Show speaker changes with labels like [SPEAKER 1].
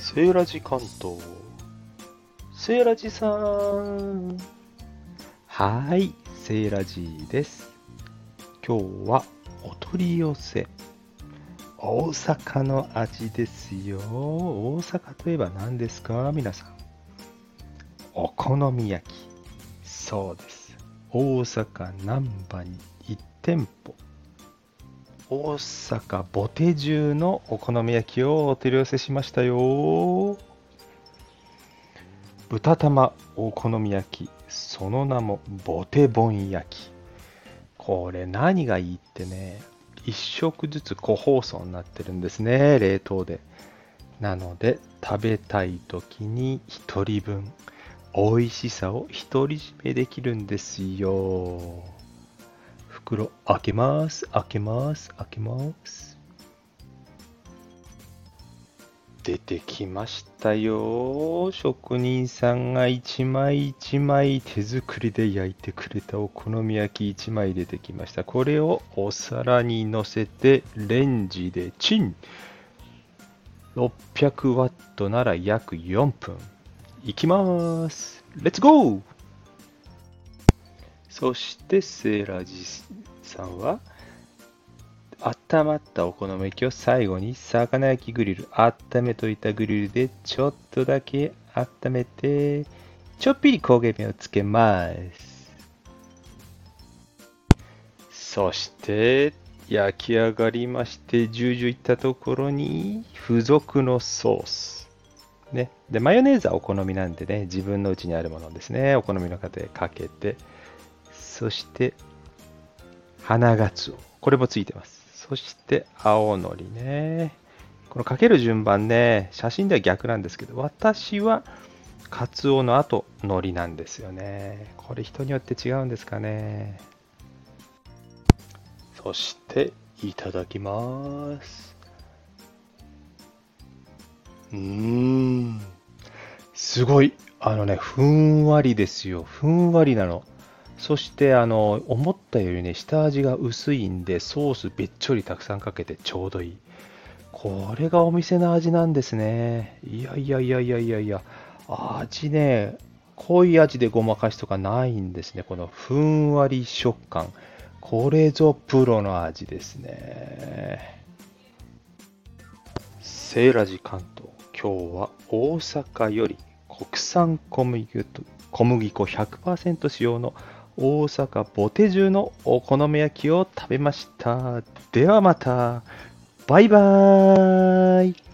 [SPEAKER 1] セーラジ関東。セーラジさん。はーい、セーラジです。今日はお取り寄せ。大阪の味ですよ。大阪といえば何ですか？皆さん。お好み焼き。そうです。大阪難波に1店舗。大阪ボテ中のお好み焼きをお取り寄せしましたよ。豚玉お好み焼き、その名もボテボン焼き。これ何がいいってね、1食ずつ個包装になってるんですね、冷凍で。なので、食べたい時に1人分、美味しさを独り占めできるんですよ。袋開けます、開けます、開けます。出てきましたよ。職人さんが一枚一枚手作りで焼いてくれたお好み焼き一枚出てきました。これをお皿に乗せてレンジでチン。600ワットなら約4分。いきます。レッツゴーそしてセーラジさんは温まったお好み焼きを最後に魚焼きグリル温めといたグリルでちょっとだけ温めてちょっぴり焦げ目をつけますそして焼き上がりましてジュージュいったところに付属のソースね、でマヨネーズはお好みなんでね自分のうちにあるものですね。お好みの方でかけて。そして花がつお。これもついてます。そして青のりね。このかける順番ね写真では逆なんですけど私はカツオの後のりなんですよね。これ人によって違うんですかね。そしていただきます。うーん。すごい。あのねふんわりですよ。ふんわりなの。そしてあの思ったよりね下味が薄いんでソースべっちょりたくさんかけてちょうどいい。これがお店の味なんですね。いやいやいやいやいやいや。味ね濃い味でごまかしとかないんですね。このふんわり食感。これぞプロの味ですね。セーラジ関東。今日は大阪より国産小麦粉小麦粉100%使用の大阪ボテ中のお好み焼きを食べました。ではまた。バイバーイ。